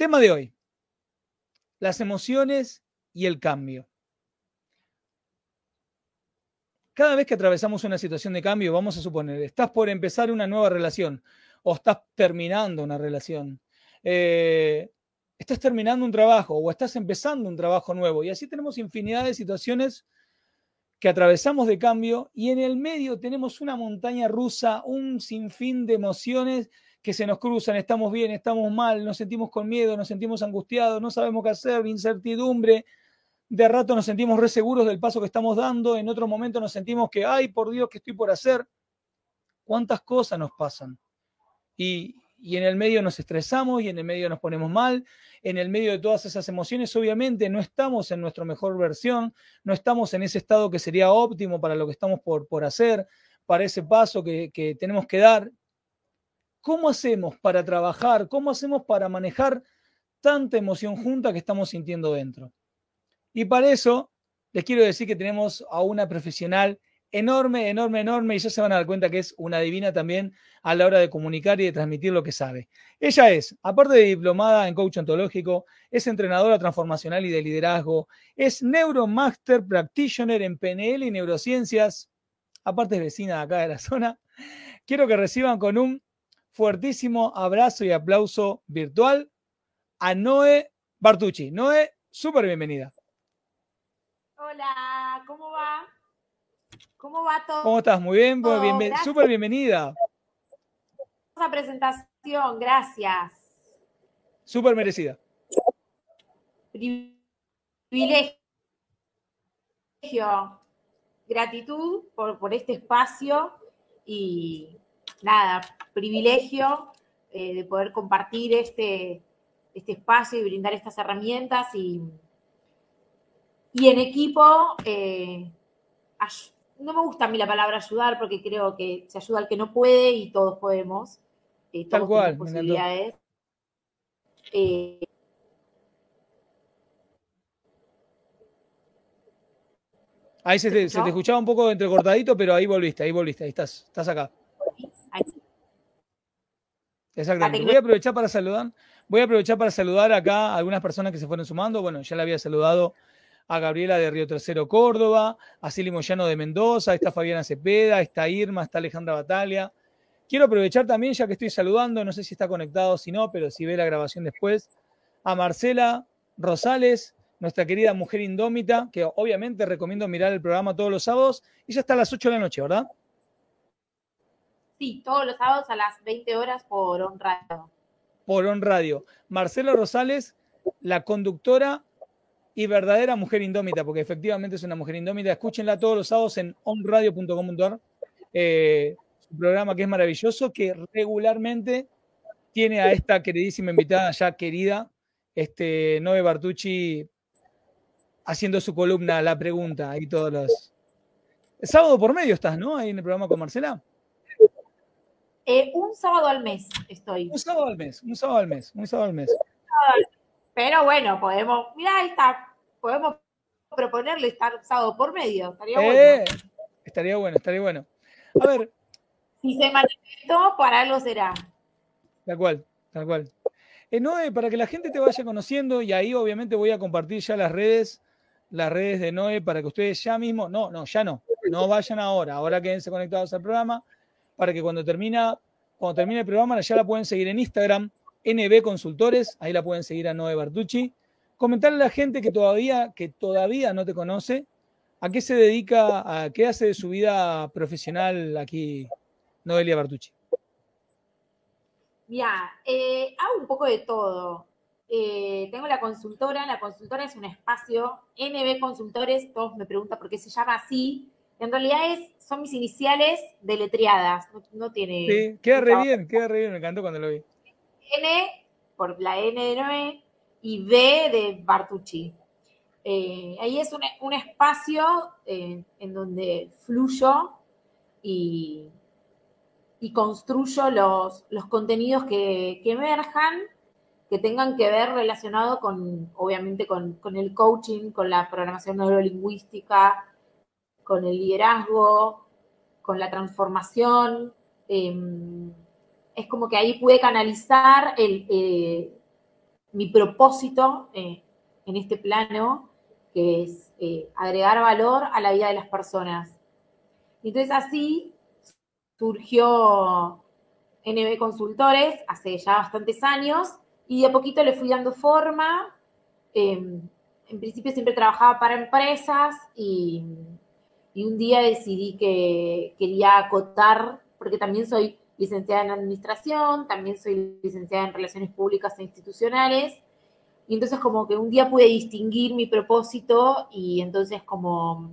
Tema de hoy. Las emociones y el cambio. Cada vez que atravesamos una situación de cambio, vamos a suponer, estás por empezar una nueva relación o estás terminando una relación, eh, estás terminando un trabajo o estás empezando un trabajo nuevo. Y así tenemos infinidad de situaciones que atravesamos de cambio y en el medio tenemos una montaña rusa, un sinfín de emociones que se nos cruzan, estamos bien, estamos mal, nos sentimos con miedo, nos sentimos angustiados, no sabemos qué hacer, incertidumbre. De rato nos sentimos re seguros del paso que estamos dando, en otro momento nos sentimos que, ay, por Dios, ¿qué estoy por hacer? ¿Cuántas cosas nos pasan? Y, y en el medio nos estresamos y en el medio nos ponemos mal. En el medio de todas esas emociones, obviamente, no estamos en nuestra mejor versión, no estamos en ese estado que sería óptimo para lo que estamos por, por hacer, para ese paso que, que tenemos que dar. ¿Cómo hacemos para trabajar? ¿Cómo hacemos para manejar tanta emoción junta que estamos sintiendo dentro? Y para eso les quiero decir que tenemos a una profesional enorme, enorme, enorme, y ya se van a dar cuenta que es una divina también a la hora de comunicar y de transmitir lo que sabe. Ella es, aparte de diplomada en coach ontológico, es entrenadora transformacional y de liderazgo, es Neuromaster Practitioner en PNL y neurociencias, aparte es vecina de acá de la zona. Quiero que reciban con un fuertísimo abrazo y aplauso virtual a Noé Bartucci. Noé, súper bienvenida. Hola, ¿cómo va? ¿Cómo va todo? ¿Cómo estás? Muy bien, pues, bien súper bienvenida. Esa presentación, gracias. Súper merecida. Privilegio. Gratitud por, por este espacio y nada, privilegio eh, de poder compartir este, este espacio y brindar estas herramientas y, y en equipo, eh, no me gusta a mí la palabra ayudar porque creo que se ayuda al que no puede y todos podemos. Eh, Tal cual, posibilidades. ahí se te, se te, escuchaba un poco entrecortadito, pero ahí volviste, ahí volviste, ahí estás, estás acá. Exactamente. Voy a aprovechar para saludar. Voy a aprovechar para saludar acá a algunas personas que se fueron sumando. Bueno, ya le había saludado a Gabriela de Río Tercero, Córdoba, a Silly Moyano de Mendoza, está Fabiana Cepeda, está Irma, está Alejandra Batalia. Quiero aprovechar también, ya que estoy saludando, no sé si está conectado o si no, pero si ve la grabación después, a Marcela Rosales, nuestra querida mujer indómita, que obviamente recomiendo mirar el programa todos los sábados, y ya está a las 8 de la noche, ¿verdad? Sí, todos los sábados a las 20 horas por On Radio. Por On Radio. Marcela Rosales, la conductora y verdadera mujer indómita, porque efectivamente es una mujer indómita. Escúchenla todos los sábados en onradio.com.ar. Eh, un programa que es maravilloso, que regularmente tiene a esta queridísima invitada ya querida, este, Noe Bartucci, haciendo su columna La Pregunta y todos los... sábado por medio estás, ¿no? Ahí en el programa con Marcela. Eh, un sábado al mes estoy. Un sábado al mes, un sábado al mes, un sábado al mes. Pero bueno, podemos, mira, ahí está, podemos proponerle estar sábado por medio, estaría bueno. Eh, estaría bueno, estaría bueno. A ver. Si se manifestó, para algo será. Tal cual, tal cual. Eh, Noé, para que la gente te vaya conociendo, y ahí obviamente voy a compartir ya las redes, las redes de Noé, para que ustedes ya mismo, no, no, ya no, no vayan ahora, ahora quédense conectados al programa, para que cuando termina, cuando termine el programa ya la pueden seguir en Instagram, NB Consultores, ahí la pueden seguir a Noé Bartucci. Comentarle a la gente que todavía, que todavía no te conoce, a qué se dedica, a qué hace de su vida profesional aquí Noelia Bartucci. Mira, eh, hago un poco de todo. Eh, tengo la consultora, la consultora es un espacio, NB Consultores, todos me preguntan por qué se llama así, en realidad es, son mis iniciales deletreadas, no, tiene... Sí, queda re bien, queda re bien, me encantó cuando lo vi. N por la N de Noé y B de Bartucci. Eh, ahí es un, espacio eh, en donde fluyo y, y construyo los, los contenidos que, que, emerjan, que tengan que ver relacionado con, obviamente, con, con el coaching, con la programación neurolingüística, con el liderazgo, con la transformación. Em, es como que ahí pude canalizar eh, mi propósito eh, en este plano, que es eh, agregar valor a la vida de las personas. Entonces así surgió NB Consultores hace ya bastantes años y de a poquito le fui dando forma. Em, en principio siempre trabajaba para empresas y, y un día decidí que quería acotar, porque también soy licenciada en administración, también soy licenciada en relaciones públicas e institucionales. Y entonces como que un día pude distinguir mi propósito y entonces como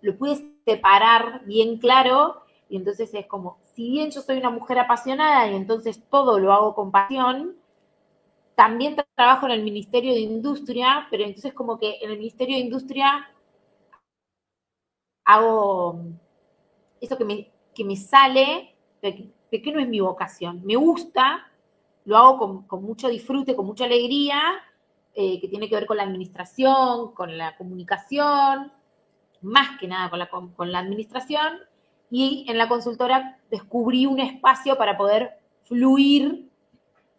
lo pude separar bien claro y entonces es como, si bien yo soy una mujer apasionada y entonces todo lo hago con pasión, también trabajo en el Ministerio de Industria, pero entonces como que en el Ministerio de Industria hago eso que me, que me sale, que no es mi vocación. Me gusta, lo hago con, mucho disfrute, con mucha alegría, eh, que tiene que ver con la administración, con la comunicación, más que nada con la, con la administración. Y en la consultora descubrí un espacio para poder fluir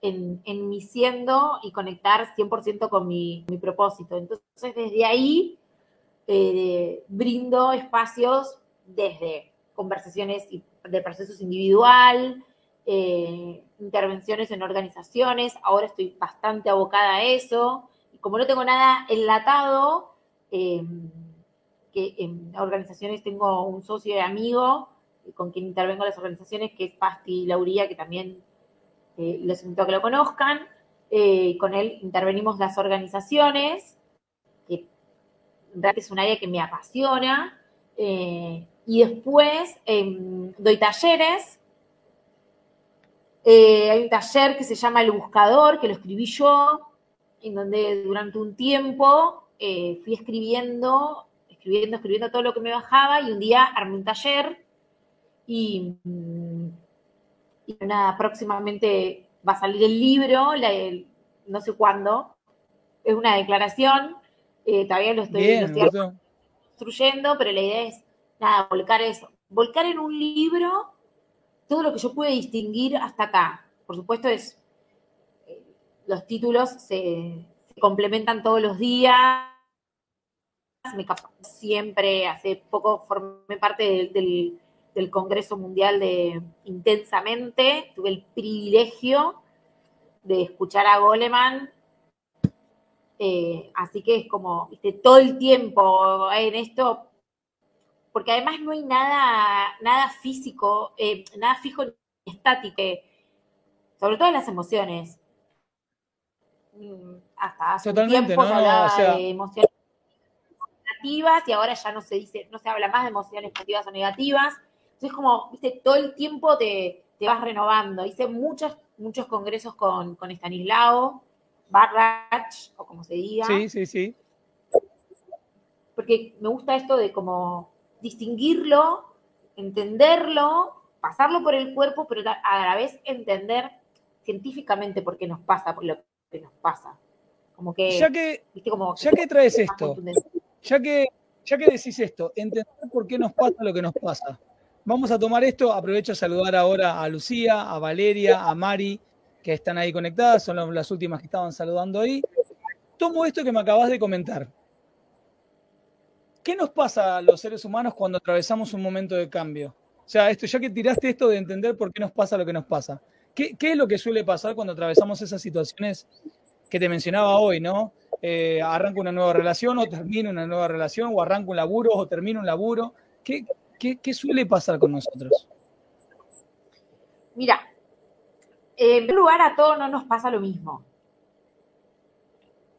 en, mi siendo y conectar 100% con mi, mi, propósito. Entonces, desde ahí eh, brindo espacios desde conversaciones de procesos individual, eh, intervenciones en organizaciones, ahora estoy bastante abocada a eso, y como no tengo nada enlatado, em, que en organizaciones tengo un socio y amigo con quien intervengo en las organizaciones, que es Pasti Lauría, que también eh, les invito a que lo conozcan, eh, con él intervenimos las organizaciones, es un área que me apasiona, y después em, doy talleres. Eh, hay un taller que se llama El Buscador, que lo escribí yo, en donde durante un tiempo eh, fui escribiendo, escribiendo, escribiendo todo lo que me bajaba y un día armé un taller y, mm, nada, próximamente va a salir el libro, no sé cuándo, es una declaración, eh, todavía lo estoy, construyendo, pero la idea es nada, volcar eso. Volcar en un libro todo lo que yo pude distinguir hasta acá. Por supuesto, es eh, los títulos se, complementan todos los días. Me siempre, hace poco formé parte del, Congreso Mundial de Intensamente. Tuve el privilegio de escuchar a Goleman. Eh, así que es como, viste, todo el tiempo en esto porque además no hay nada, nada físico, eh, nada fijo ni estático, sobre todo en las emociones. Mm, hasta hace un tiempo se hablaba de emociones negativas y ahora ya no se dice, no se habla más de emociones positivas o negativas. Entonces, como, viste, todo el tiempo te, vas renovando. Hice muchos, muchos congresos con, con Stanislao, Barrach, o como se diga. Sí, sí, sí. Porque me gusta esto de como distinguirlo, entenderlo, pasarlo por el cuerpo, pero a la vez entender científicamente por qué nos pasa por lo que nos pasa. Como que, ya que, ya que traes esto, ya que, ya que decís esto, entender por qué nos pasa lo que nos pasa. Vamos a tomar esto, aprovecho a saludar ahora a Lucía, a Valeria, a Mari, que están ahí conectadas, son las últimas que estaban saludando ahí. Tomo esto que me acabas de comentar. ¿Qué nos pasa a los seres humanos cuando atravesamos un momento de cambio? O sea, esto, ya que tiraste esto de entender por qué nos pasa lo que nos pasa, ¿qué, es lo que suele pasar cuando atravesamos esas situaciones que te mencionaba hoy, ¿no? Eh, arranco una nueva relación o termino una nueva relación, o arranco un laburo o termino un laburo. ¿Qué, qué, suele pasar con nosotros? Mira, en primer lugar a todos no nos pasa lo mismo.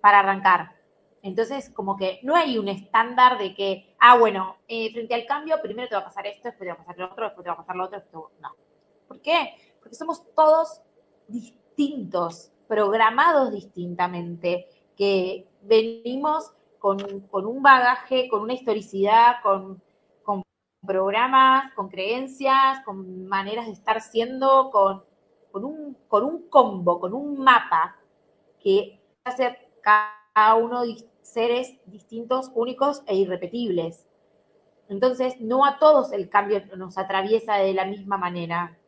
Para arrancar. Entonces, como que no hay un estándar de que, ah, bueno, eh, frente al cambio, primero te va a pasar esto, después te va a pasar lo otro, después te va a pasar lo otro, no. ¿Por qué? Porque somos todos distintos. programados distintamente, que venimos con, un bagaje, con una historicidad, con, programas, con creencias, con maneras de estar siendo, con, un, con un combo, con un mapa que hace cada uno seres distintos, únicos e irrepetibles. Entonces, no a todos el cambio nos atraviesa de la misma manera.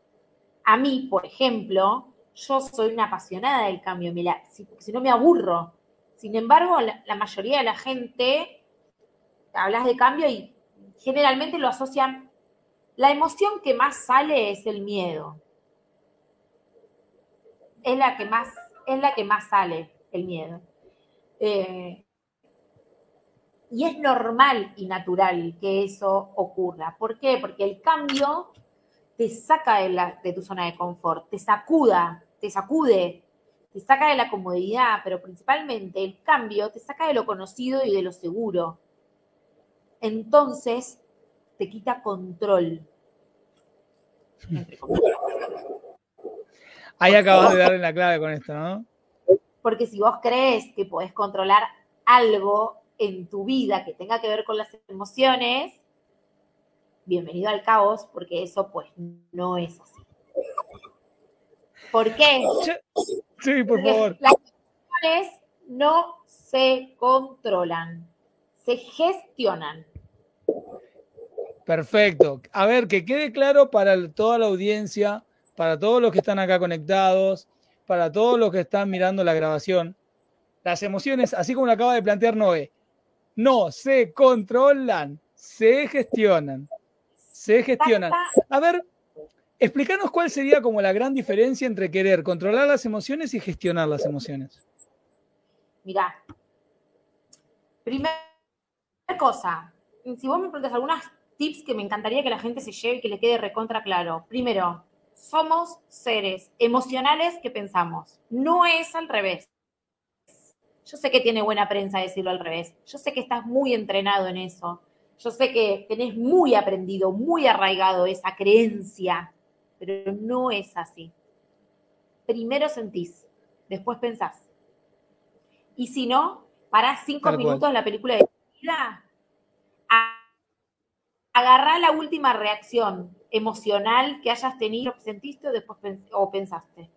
A mí, por ejemplo, yo soy una apasionada del cambio, si, si no me aburro. Sin embargo, la, mayoría de la gente, hablas de cambio y generalmente lo asocian, la emoción que más sale es el miedo. Es la que más, es la que más sale, el miedo. Eh, y es normal y natural que eso ocurra. ¿Por qué? Porque el cambio te saca de, tu zona de confort, te sacuda, te sacude, te saca de la comodidad, pero principalmente el cambio te saca de lo conocido y de lo seguro. Entonces te quita control. Ahí acabas de darle la clave con esto, ¿no? Porque si vos crees que podés controlar algo en tu vida que tenga que ver con las emociones, bienvenido al caos, porque eso pues no es así. ¿Por qué? Sí, por favor. Las emociones no se controlan, se gestionan. Perfecto. A ver, que quede claro para toda la audiencia, para todos los que están acá conectados, para todos los que están mirando la grabación. Las emociones, así como lo acaba de plantear Noé, no se controlan, se gestionan. Se gestionan. A ver, explícanos cuál sería como la gran diferencia entre querer controlar las emociones y gestionar las emociones. Mirá, primera cosa, si vos me preguntas algunas tips que me encantaría que la gente se lleve y que le quede recontra claro. Primero, somos seres emocionales que pensamos. No es al revés. Yo sé que tiene buena prensa decirlo al revés. Yo sé que estás muy entrenado en eso. Yo sé que tenés muy aprendido, muy arraigado esa creencia, pero no es así. Primero sentís, después pensás. Y si no, parás cinco minutos la película de vida, agarrá la última reacción emocional que hayas tenido, sentiste o después o pensaste.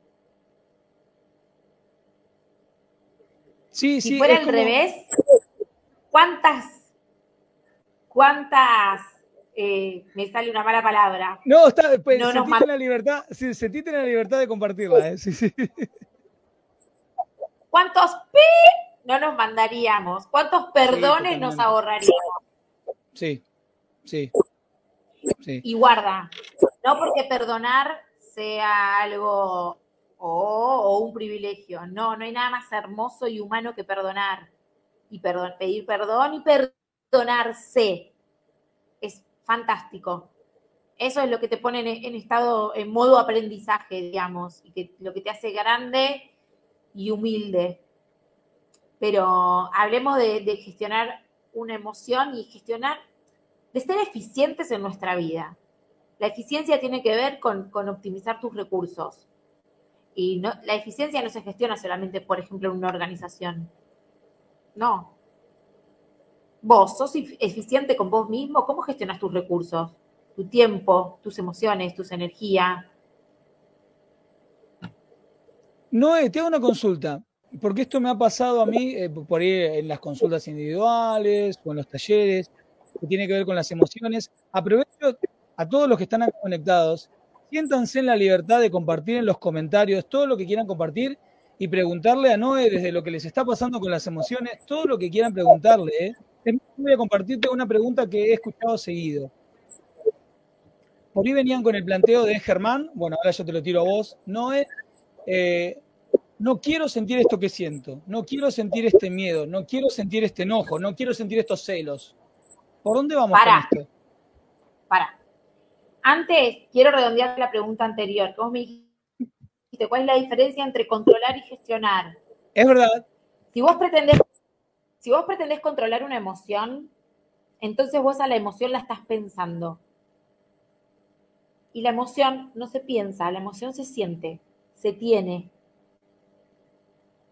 si fuera al revés, ¿cuántas, cuántas, eh, me sale una mala palabra? No, está, pues, no sentiste, la libertad, sí, sentiste la libertad de compartirla. ¿eh? Sí, sí. ¿Cuántos pi no nos mandaríamos? ¿Cuántos perdones nos ahorraríamos? Sí, sí. Y guarda, no porque perdonar sea algo o, un privilegio. No, no hay nada más hermoso y humano que perdonar. Y pedir perdón y perdonarse. Es fantástico. Eso es lo que te pone en, estado, en modo aprendizaje, digamos, y que lo que te hace grande y humilde. Pero hablemos de, gestionar una emoción y gestionar, de ser eficientes en nuestra vida. La eficiencia tiene que ver con optimizar tus recursos y no, la eficiencia no se gestiona solamente, por ejemplo, en una organización. No. Vos sos eficiente con vos mismo, ¿cómo gestionas tus recursos? Tu tiempo, tus emociones, tus energías. No, te hago una consulta, porque esto me ha pasado a mí eh, por ahí en las consultas individuales o en los talleres, que tiene que ver con las emociones. Aprovecho a todos los que están conectados siéntanse en la libertad de compartir en los comentarios todo lo que quieran compartir y preguntarle a Noé desde lo que les está pasando con las emociones, todo lo que quieran preguntarle. ¿eh? Voy a compartirte una pregunta que he escuchado seguido. Por ahí venían con el planteo de Germán, bueno, ahora yo te lo tiro a vos, Noé, eh, no quiero sentir esto que siento, no quiero sentir este miedo, no quiero sentir este enojo, no quiero sentir estos celos. ¿Por dónde vamos para, con esto? Para. Antes, quiero redondear la pregunta anterior. ¿Cómo me dijiste cuál es la diferencia entre controlar y gestionar. Es verdad. Si vos pretendés, si vos pretendés controlar una emoción, entonces vos a la emoción la estás pensando. Y la emoción no se piensa, la emoción se siente, se tiene.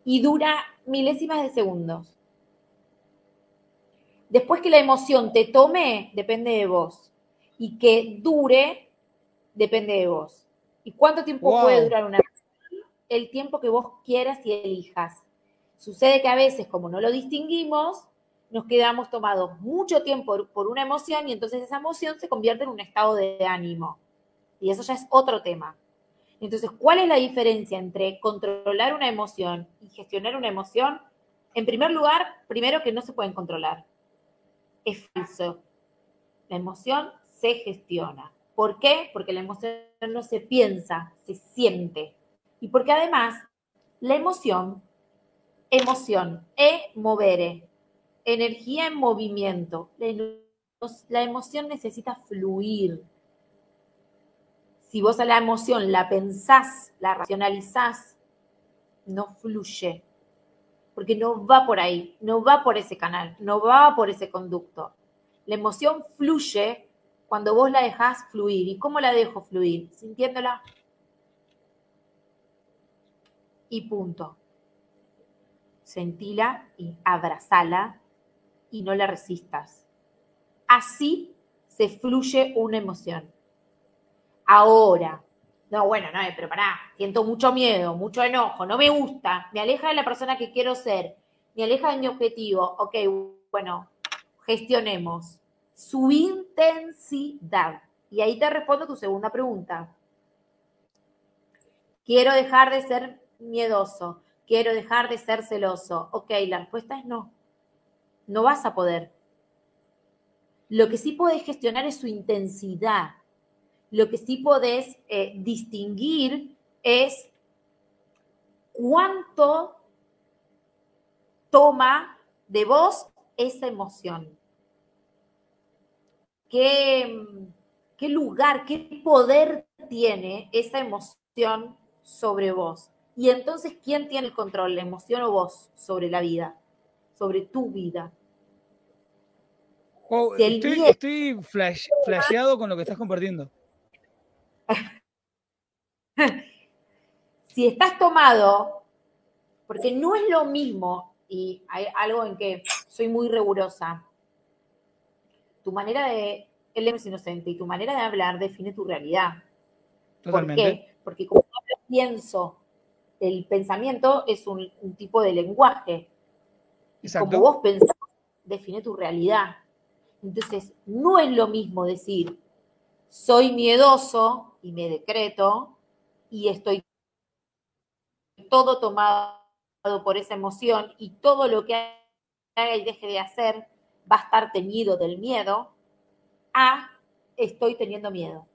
y dura milésimas de segundos. Después que la emoción te tome, depende de vos. Y que dure, depende de vos. ¿Y cuánto tiempo puede durar una emoción? El tiempo que vos quieras y elijas. Sucede que a veces, como no lo distinguimos, nos quedamos tomados mucho tiempo por una emoción y entonces esa emoción se convierte en un estado de ánimo. Y eso ya es otro tema. Entonces, ¿cuál es la diferencia entre controlar una emoción y gestionar una emoción? En primer lugar, primero que no se pueden controlar. Es falso. La emoción se gestiona. ¿Por qué? Porque la emoción no se piensa, se siente. Y porque además, la emoción, emoción, e movere, energía en movimiento. La emoción necesita fluir, si vos a la emoción la pensás, la racionalizás, no fluye. Porque no va por ahí, no va por ese canal, no va por ese conducto. La emoción fluye cuando vos la dejás fluir. ¿Y cómo la dejo fluir? Sintiéndola. Y punto. Sentila y abrazala y no la resistas. Así se fluye una emoción ahora. No, bueno, no, pero pará, siento mucho miedo, mucho enojo, no me gusta, me aleja de la persona que quiero ser, me aleja de mi objetivo. Ok, bueno, gestionemos su intensidad. Y ahí te respondo tu segunda pregunta. Quiero dejar de ser miedoso, quiero dejar de ser celoso. Ok, la respuesta es no. No vas a poder. Lo que sí puedes gestionar es su intensidad. Lo que sí podés eh, distinguir es cuánto toma de vos esa emoción. ¿Qué, qué lugar, qué poder tiene esa emoción sobre vos? Y entonces, ¿quién tiene el control, la emoción o vos, sobre la vida, sobre tu vida? estoy, estoy flasheado con lo que estás compartiendo. si estás tomado, porque no es lo mismo, y hay algo en que soy muy rigurosa, tu manera de, él es inocente, y tu manera de hablar define tu realidad. ¿Por qué? Porque como pienso, el pensamiento es un, tipo de lenguaje. Como vos pensás, define tu realidad. Entonces, no es lo mismo decir, soy miedoso y me decreto y estoy todo tomado por esa emoción y todo lo que haga y deje de hacer va a estar teñido del miedo, a estoy teniendo miedo.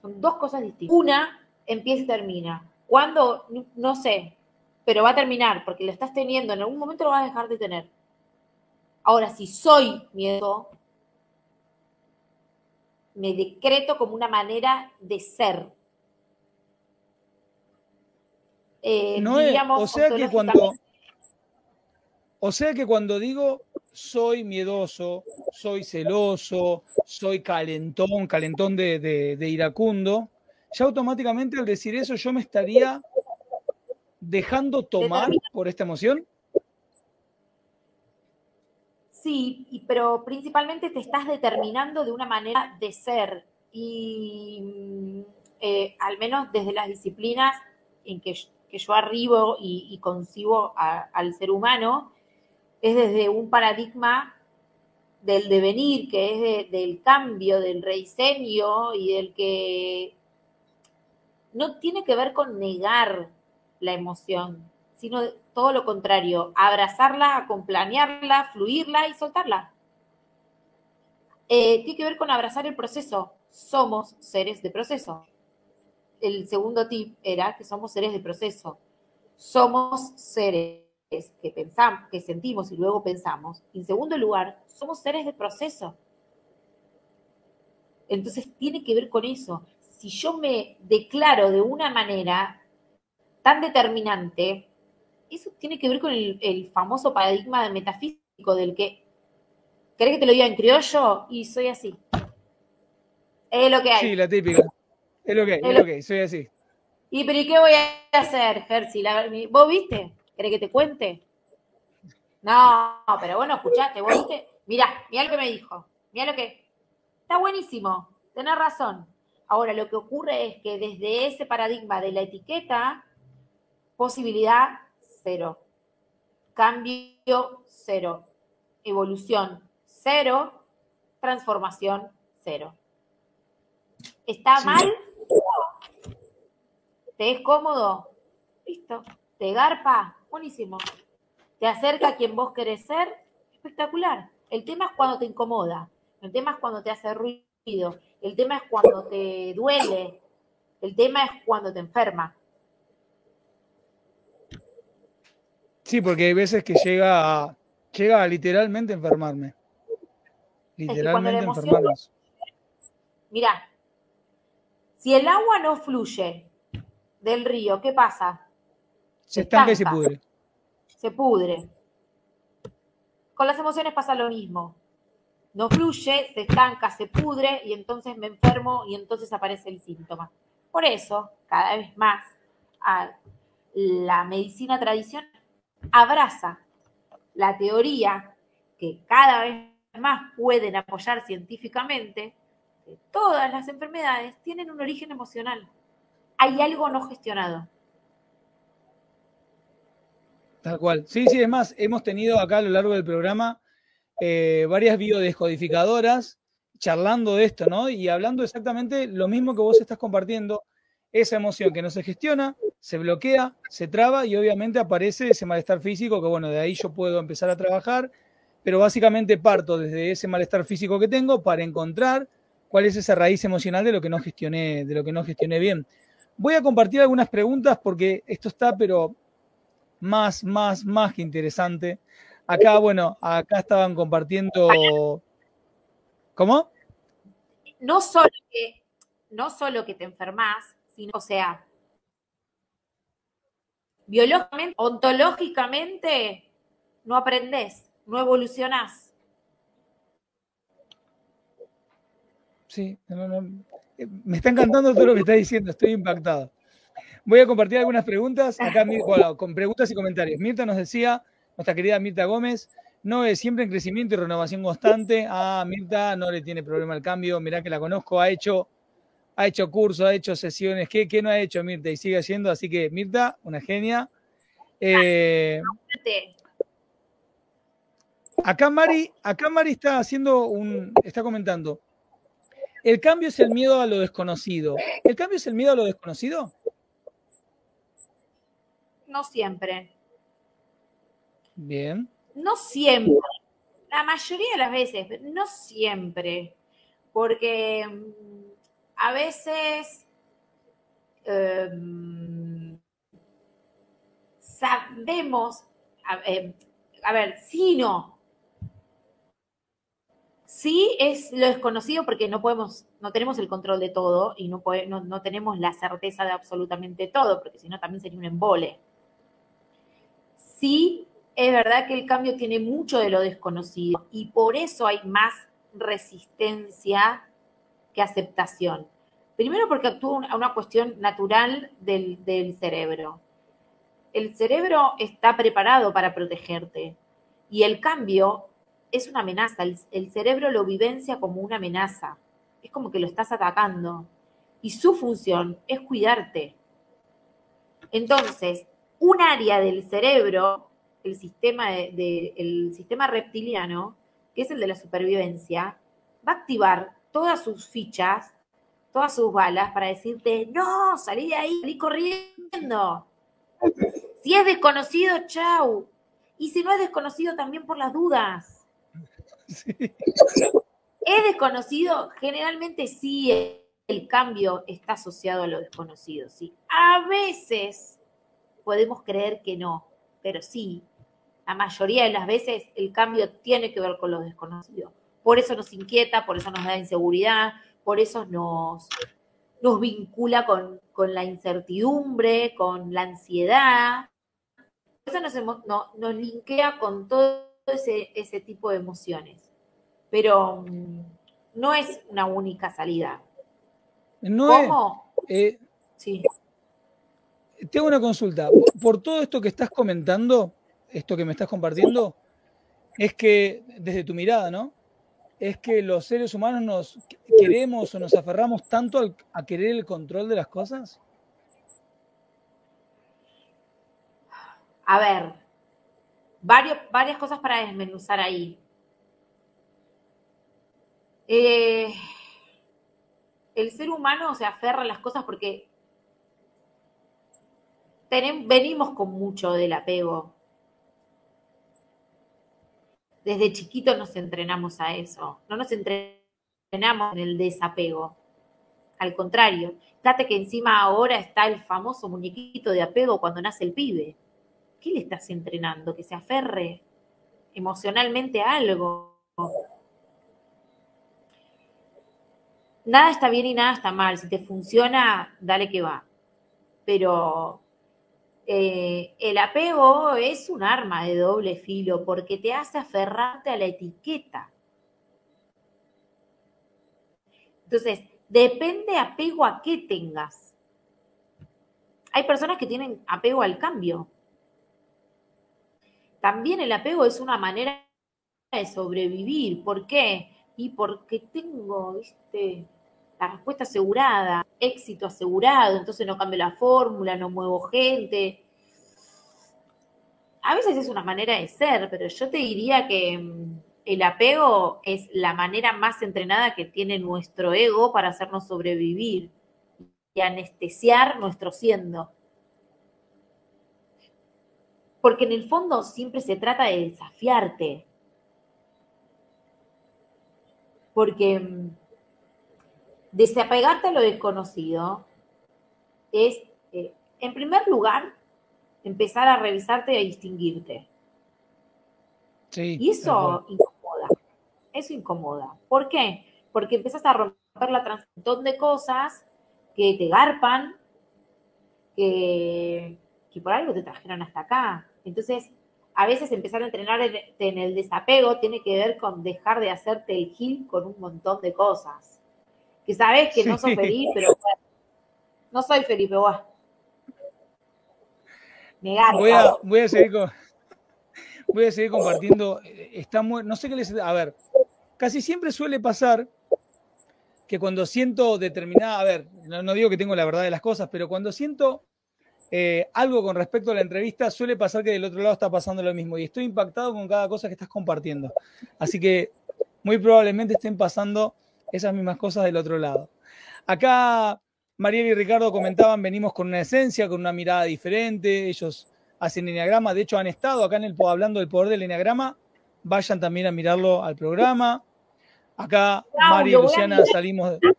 Son dos cosas distintas. Una empieza y termina. ¿Cuándo? No sé, pero va a terminar porque lo estás teniendo, en algún momento lo vas a dejar de tener. Ahora, si soy miedo, me decreto como una manera de ser. Eh, no o sea que cuando o sea que cuando digo soy miedoso, soy celoso, soy calentón, calentón de, de iracundo, ya automáticamente al decir eso yo me estaría dejando tomar por esta emoción. Sí, pero principalmente te estás determinando de una manera de ser. Y mm, eh, al menos desde las disciplinas en que, yo arribo y, concibo al ser humano, es desde un paradigma del devenir, que es del cambio, del rediseño y del que no tiene que ver con negar la emoción, sino todo lo contrario, abrazarla, acompañarla, fluirla y soltarla. Eh, tiene que ver con abrazar el proceso. Somos seres de proceso. El segundo tip era que somos seres de proceso. Somos seres que pensamos, que sentimos y luego pensamos. En segundo lugar, somos seres de proceso. Entonces tiene que ver con eso. Si yo me declaro de una manera tan determinante, eso tiene que ver con el, famoso paradigma metafísico del que, ¿querés que te lo diga en criollo? Y soy así. Es lo que hay. Sí, la típica. Es lo que hay, es lo que hay, soy así. ¿Y pero ¿y qué voy a hacer, Gersi? ¿Vos viste? ¿Querés que te cuente? No, pero bueno, escuchaste, vos viste. Mirá, mirá lo que me dijo. Mirá lo que. Está buenísimo, tenés razón. Ahora, lo que ocurre es que desde ese paradigma de la etiqueta, posibilidad cero. Cambio cero. Evolución cero. Transformación cero. ¿Está mal? ¿Te es cómodo? Listo. ¿Te garpa? Buenísimo. ¿Te acerca a quien vos querés ser? Espectacular. El tema es cuando te incomoda. El tema es cuando te hace ruido. El tema es cuando te duele. El tema es cuando te enferma. Sí, porque hay veces que llega a, llega a literalmente enfermarme. Literalmente enfermarme. Mira, si el agua no fluye del río, ¿qué pasa? Se estanca y se pudre. Se pudre. Con las emociones pasa lo mismo. No fluye, se estanca, se pudre y entonces me enfermo y entonces aparece el síntoma. Por eso, cada vez más, la medicina tradicional abraza la teoría que cada vez más pueden apoyar científicamente, todas las enfermedades tienen un origen emocional. Hay algo no gestionado. Tal cual. Sí, sí, es más, hemos tenido acá a lo largo del programa eh, varias biodescodificadoras charlando de esto, ¿no? Y hablando exactamente lo mismo que vos estás compartiendo, esa emoción que no se gestiona, se bloquea, se traba y obviamente aparece ese malestar físico que, bueno, de ahí yo puedo empezar a trabajar, pero básicamente parto desde ese malestar físico que tengo para encontrar cuál es esa raíz emocional de lo que no gestioné, de lo que no gestioné bien. Voy a compartir algunas preguntas porque esto está, pero más, más, más que interesante. Acá, bueno, acá estaban compartiendo. ¿Cómo? No solo que, no solo que te enfermas, sino, o sea, biológicamente, ontológicamente, no aprendes, no evolucionás. Sí, me está encantando todo lo que está diciendo, estoy impactado. Voy a compartir algunas preguntas acá con preguntas y comentarios. Mirta nos decía, nuestra querida Mirta Gómez, no es siempre en crecimiento y renovación constante. Ah, Mirta no le tiene problema al cambio, mirá que la conozco, ha hecho, ha hecho cursos, ha hecho sesiones, ¿qué, no ha hecho Mirta? Y sigue haciendo, así que Mirta, una genia. Eh, acá Mari, acá Mari está haciendo un, está comentando. El cambio es el miedo a lo desconocido. ¿El cambio es el miedo a lo desconocido? no siempre. Bien. No siempre. La mayoría de las veces, no siempre. Porque mm, a veces em, sabemos, em, a, ver, sí no. Sí es lo desconocido porque no podemos, no tenemos el control de todo y no, no tenemos la certeza de absolutamente todo, porque si no también sería un embole sí es verdad que el cambio tiene mucho de lo desconocido y por eso hay más resistencia que aceptación. Primero porque actúa a una cuestión natural del, del cerebro. El cerebro está preparado para protegerte y el cambio es una amenaza. El, el, cerebro lo vivencia como una amenaza. Es como que lo estás atacando. Y su función es cuidarte. Entonces, un área del cerebro, el sistema, de, sistema reptiliano, que es el de la supervivencia, va a activar todas sus fichas, todas sus balas para decirte, no, salí de ahí, salí corriendo. Si es desconocido, chau. Y si no es desconocido, también por las dudas. Es desconocido, generalmente sí el cambio está asociado a lo desconocido, sí. A veces podemos creer que no, pero sí, la mayoría de las veces el cambio tiene que ver con lo desconocido. Por eso nos inquieta, por eso nos da inseguridad, por eso nos, nos vincula con, la incertidumbre, con la ansiedad. Por eso nos, nos linkea con todo ese, ese tipo de emociones. Pero mm, no es una única salida. No ¿Cómo? Eh, sí. tengo una consulta. Por todo esto que estás comentando, esto que me estás compartiendo, es que desde tu mirada, ¿no? Es que los seres humanos nos queremos o nos aferramos tanto a querer el control de las cosas. A ver, varias cosas para desmenuzar ahí. Eh, el ser humano se aferra a las cosas porque venimos con mucho del apego. Desde chiquitos nos entrenamos a eso. No nos entrenamos en el desapego. Al contrario, fíjate que encima ahora está el famoso muñequito de apego cuando nace el pibe. ¿Qué le estás entrenando? Que se aferre emocionalmente a algo. Nada está bien y nada está mal. Si te funciona, dale que va. Pero eh, el apego es un arma de doble filo porque te hace aferrarte a la etiqueta. Entonces, depende apego a qué tengas. Hay personas que tienen apego al cambio. También el apego es una manera de sobrevivir. ¿Por qué? Y porque tengo, la respuesta asegurada, éxito asegurado, entonces no cambio la fórmula, no muevo gente. A veces es una manera de ser, pero yo te diría que mm, el apego es la manera más entrenada que tiene nuestro ego para hacernos sobrevivir y anestesiar nuestro siendo. Porque en el fondo siempre se trata de desafiarte. Porque mm, desapegarte a lo desconocido es, eh, en primer lugar, empezar a revisarte y a distinguirte. Sí, y eso incomoda. Eso incomoda. ¿Por qué? Porque empiezas a romper la transición de cosas que te garpan, que, que por algo te trajeron hasta acá. Entonces, a veces empezar a entrenar en el desapego tiene que ver con dejar de hacerte el gil con un montón de cosas que sabes que no soy feliz, pero bueno, no soy feliz, pero bueno. Voy a, voy a seguir voy a seguir compartiendo. Está muy, no sé qué les. A ver, casi siempre suele pasar que cuando siento determinada. A ver, no, digo que tengo la verdad de las cosas, pero cuando siento eh, algo con respecto a la entrevista, suele pasar que del otro lado está pasando lo mismo. Y estoy impactado con cada cosa que estás compartiendo. Así que muy probablemente estén pasando esas mismas cosas del otro lado. Acá Mariel y Ricardo comentaban, venimos con una esencia, con una mirada diferente, ellos hacen enneagrama, de hecho han estado acá en el hablando del poder del enneagrama, vayan también a mirarlo al programa. Acá María y Luciana salimos de...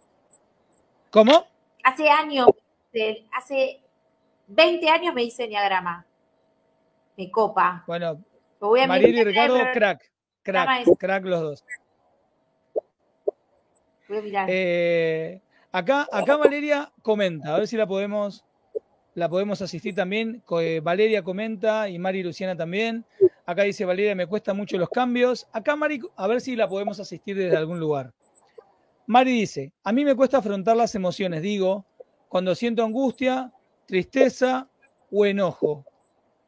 ¿Cómo? Hace años, hace 20 años me hice enneagrama. Me copa. Bueno, Mariel y Ricardo, crack, crack, crack los dos. Eh, acá, acá Valeria comenta, a ver si la podemos, la podemos asistir también. Eh, Valeria comenta y Mari Luciana también. Acá dice Valeria, me cuesta mucho los cambios. Acá Mari, a ver si la podemos asistir desde algún lugar. Mari dice, a mí me cuesta afrontar las emociones, digo, cuando siento angustia, tristeza o enojo.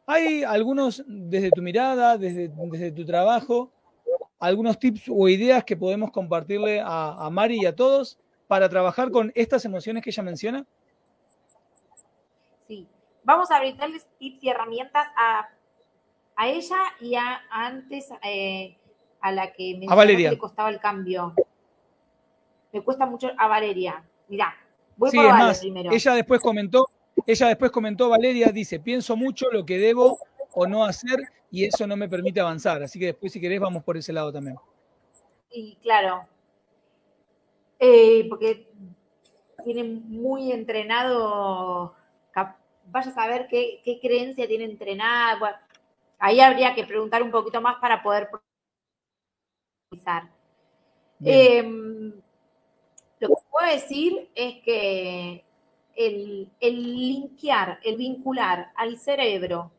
Hay algunos, desde tu mirada, desde, desde tu trabajo, algunos tips o ideas que podemos compartirle a, Mari y a todos para trabajar con estas emociones que ella menciona? Sí, vamos a brindarles tips y herramientas a, ella y a antes eh, a la que me a costaba el cambio. Me cuesta mucho a Valeria. Mirá, voy por más, primero. Ella después comentó, ella después comentó, Valeria dice, pienso mucho lo que debo o no hacer y eso no me permite avanzar. Así que después, si querés, vamos por ese lado también. Y claro, eh, porque tiene muy entrenado, vaya a saber qué, creencia tiene entrenada. ahí habría que preguntar un poquito más para poder em, lo que puedo decir es que el, el linkear, el vincular al cerebro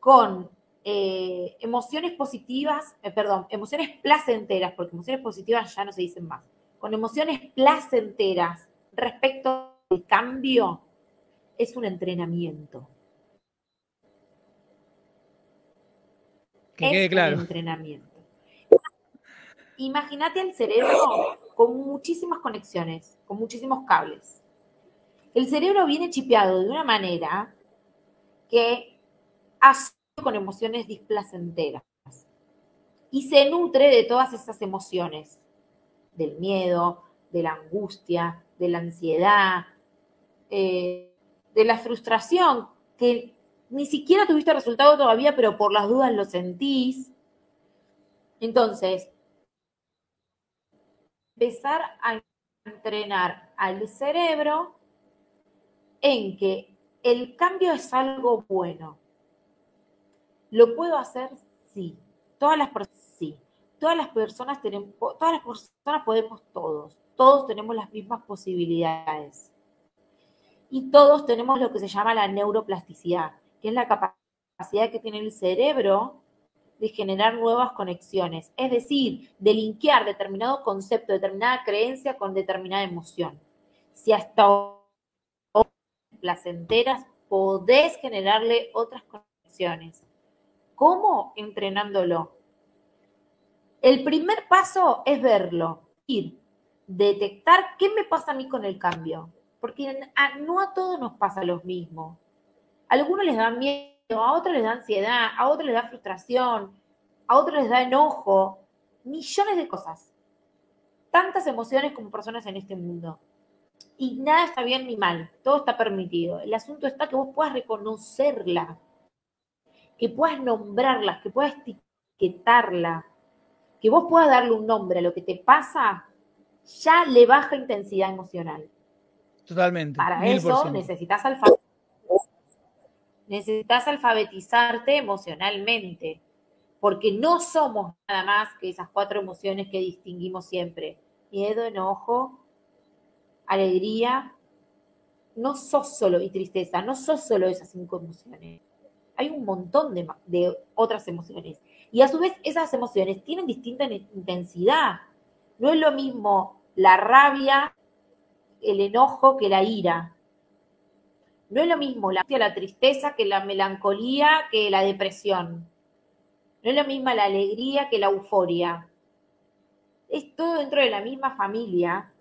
con eh, emociones positivas, eh, perdón, emociones placenteras, porque emociones positivas ya no se dicen más, con emociones placenteras respecto al cambio, es un entrenamiento. Que quede claro. Un entrenamiento. Imagínate el cerebro con muchísimas conexiones, con muchísimos cables. El cerebro viene chipeado de una manera que hace con emociones displacenteras y se nutre de todas esas emociones, del miedo, de la angustia, de la ansiedad, eh, de la frustración, que ni siquiera tuviste resultado todavía, pero por las dudas lo sentís. Entonces, empezar a entrenar al cerebro en que el cambio es algo bueno. ¿Lo puedo hacer? Sí. Todas las personas, sí. Todas las personas tenemos, todas las personas podemos todos. Todos tenemos las mismas posibilidades. Y todos tenemos lo que se llama la neuroplasticidad, que es la capacidad que tiene el cerebro de generar nuevas conexiones, es decir, de linkear determinado concepto, determinada creencia con determinada emoción. Si hasta placenteras podés generarle otras conexiones. ¿Cómo? Entrenándolo. El primer paso es verlo, ir, detectar qué me pasa a mí con el cambio, porque no a todos nos pasa lo mismo. A algunos les da miedo, a otros les da ansiedad, a otros les da frustración, a otros les da enojo, millones de cosas. Tantas emociones como personas en este mundo. Y nada está bien ni mal, todo está permitido. El asunto está que vos puedas reconocerla, que puedas nombrarla, que puedas etiquetarla, que vos puedas darle un nombre a lo que te pasa, ya le baja intensidad emocional. Totalmente. Para eso necesitas, alfabetizarte, necesitas alfabetizarte emocionalmente, porque no somos nada más que esas cuatro emociones que distinguimos siempre. Miedo, enojo, alegría. No sos solo, y tristeza, no sos solo esas cinco emociones. Hay un montón de, de otras emociones. Y a su vez esas emociones tienen distinta intensidad. No es lo mismo la rabia, el enojo que la ira. No es lo mismo la, la tristeza que la melancolía que la depresión. No es lo mismo la alegría que la euforia. Es todo dentro de la misma familia,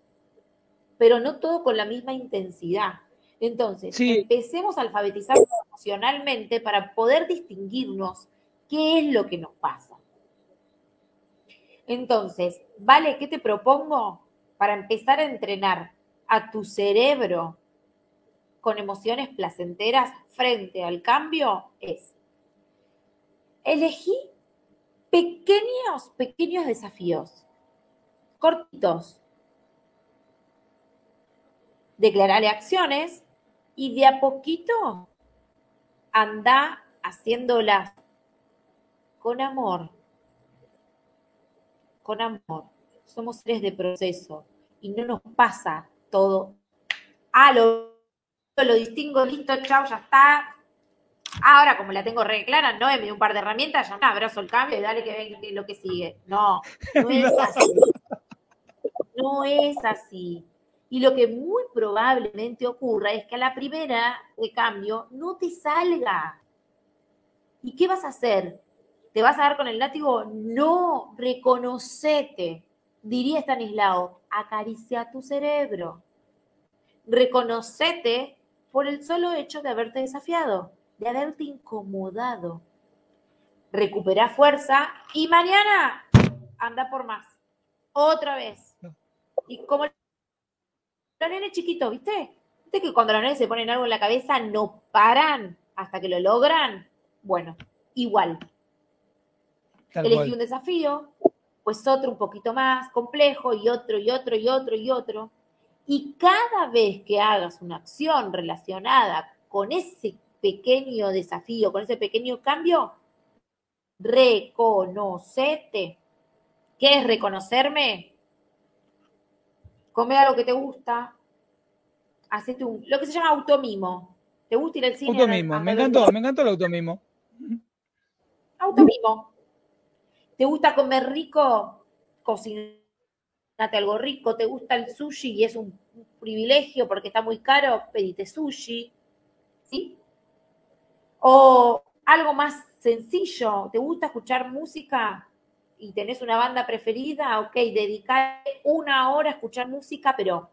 pero no todo con la misma intensidad. Entonces, empecemos a alfabetizar emocionalmente para poder distinguirnos qué es lo que nos pasa. Entonces, ¿vale? ¿Qué te propongo? Para empezar a entrenar a tu cerebro con emociones placenteras frente al cambio es elegí pequeños, pequeños desafíos, cortitos. Declararle acciones y de a poquito anda haciéndolas con amor. Con amor. Somos seres de proceso y no nos pasa todo. Ah, lo, lo distingo, listo, chao, ya está. Ahora, como la tengo re clara, no, me dio un par de herramientas, ya me abrazo el cambio y dale que venga lo que sigue. No, no es así. No es así. Y lo que muy probablemente ocurra es que a la primera de cambio no te salga. ¿Y qué vas a hacer? ¿Te vas a dar con el látigo? No, reconocete. Diría Stanislao, acaricia tu cerebro. Reconocete por el solo hecho de haberte desafiado, de haberte incomodado. Recupera fuerza y mañana anda por más. Otra vez. Y como los nenes chiquitos, ¿viste? ¿Viste que cuando los nenes se ponen algo en la cabeza no paran hasta que lo logran? Bueno, igual. Elegí un desafío, pues otro un poquito más complejo y otro y otro y otro y otro. Y cada vez que hagas una acción relacionada con ese pequeño desafío, con ese pequeño cambio, reconocete. ¿Qué es reconocerme? come algo que te gusta, hacete un, lo que se llama automimo. ¿Te gusta ir al cine? Automimo, me encantó, me encantó el automimo. Automimo. ¿Te gusta comer rico? Cocinate algo rico. ¿Te gusta el sushi y es un privilegio porque está muy caro? Pedite sushi. ¿sí? O algo más sencillo, ¿te gusta escuchar música y tenés una banda preferida? Ok, dedicar una hora a escuchar música, pero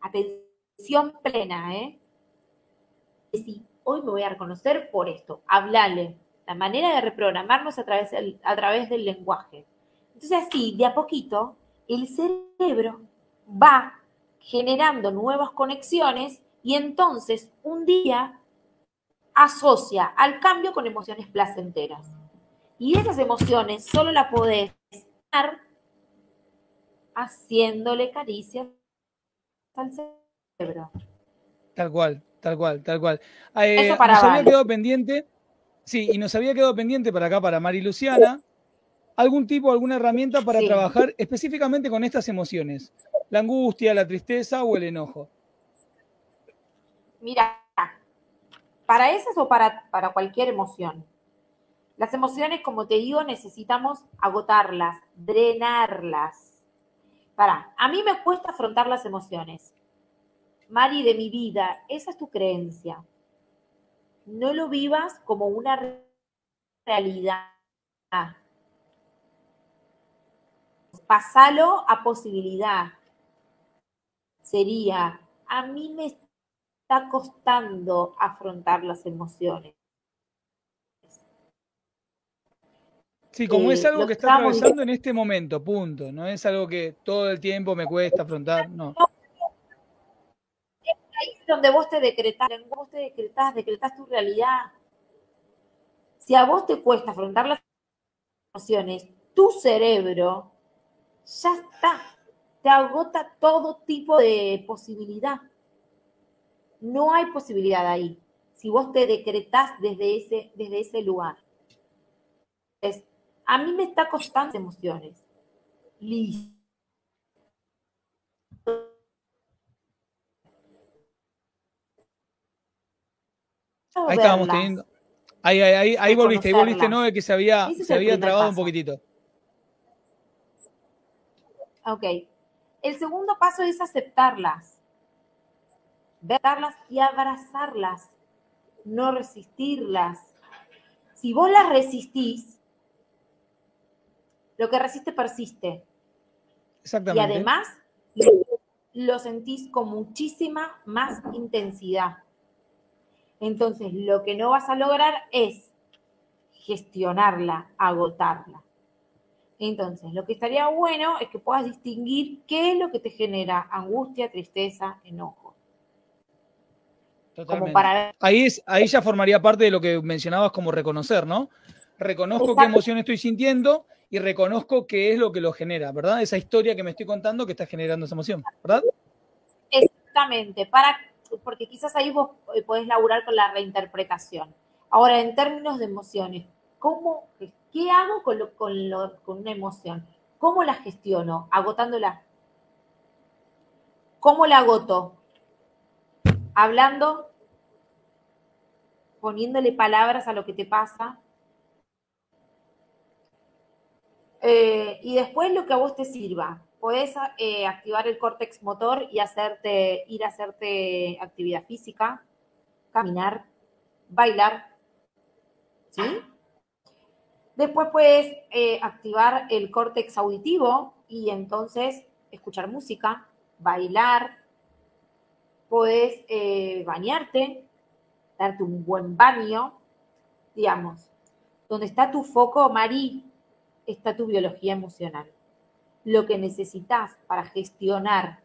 atención plena, ¿eh? Si hoy me voy a reconocer por esto, hablale, la manera de reprogramarnos a través del, a través del lenguaje. Entonces así, de a poquito, el cerebro va generando nuevas conexiones y entonces un día asocia al cambio con emociones placenteras. Y esas emociones solo las podés dar haciéndole caricias al cerebro. Tal cual, tal cual, tal cual. Eh, nos había quedado pendiente, sí, y nos había quedado pendiente para acá, para Mari Luciana, algún tipo, alguna herramienta para trabajar específicamente con estas emociones, la angustia, la tristeza o el enojo. Mira, para esas o para, para cualquier emoción. Las emociones, como te digo, necesitamos agotarlas, drenarlas. Para, a mí me cuesta afrontar las emociones. Mari, de mi vida, esa es tu creencia. No lo vivas como una realidad. Pasalo a posibilidad. Sería, a mí me está costando afrontar las emociones. Sí, como es eh, algo que está atravesando en este momento, punto. No es algo que todo el tiempo me cuesta afrontar, no. Es ahí donde vos te decretás, vos te decretás, decretás tu realidad. Si a vos te cuesta afrontar las emociones, tu cerebro ya está, te agota todo tipo de posibilidad no hay posibilidad ahí. Si vos te decretás desde ese, desde ese lugar. Es, a mí me está costando emociones. Listo. Ahí estábamos teniendo. Ahí, ahí, ahí, volviste, ahí volviste, ¿no? Que se había, se había trabado un poquitito. Ok. El segundo paso es aceptarlas verlas y abrazarlas, no resistirlas. Si vos las resistís, lo que resiste persiste. Exactamente. Y además lo sentís con muchísima más intensidad. Entonces, lo que no vas a lograr es gestionarla, agotarla. Entonces, lo que estaría bueno es que puedas distinguir qué es lo que te genera angustia, tristeza, enojo ahí, es, ahí ya formaría parte de lo que mencionabas como reconocer, ¿no? Reconozco qué emoción estoy sintiendo y reconozco qué es lo que lo genera, ¿verdad? Esa historia que me estoy contando que está generando esa emoción, ¿verdad? Exactamente, para, porque quizás ahí vos eh, podés laburar con la reinterpretación. Ahora, en términos de emociones, ¿cómo, ¿qué hago con, con una emoción? ¿Cómo la gestiono? Agotándola. ¿Cómo la agoto? Hablando poniéndole palabras a lo que te pasa. Eh, y después lo que a vos te sirva. Podés eh, activar el córtex motor y hacerte, ir a hacerte actividad física, caminar, bailar, ¿sí? Después puedes eh, activar el córtex auditivo y entonces escuchar música, bailar, puedes bañarte, darte un buen baño, digamos. Donde está tu foco, Mari, está tu biología emocional. Lo que necesitas para gestionar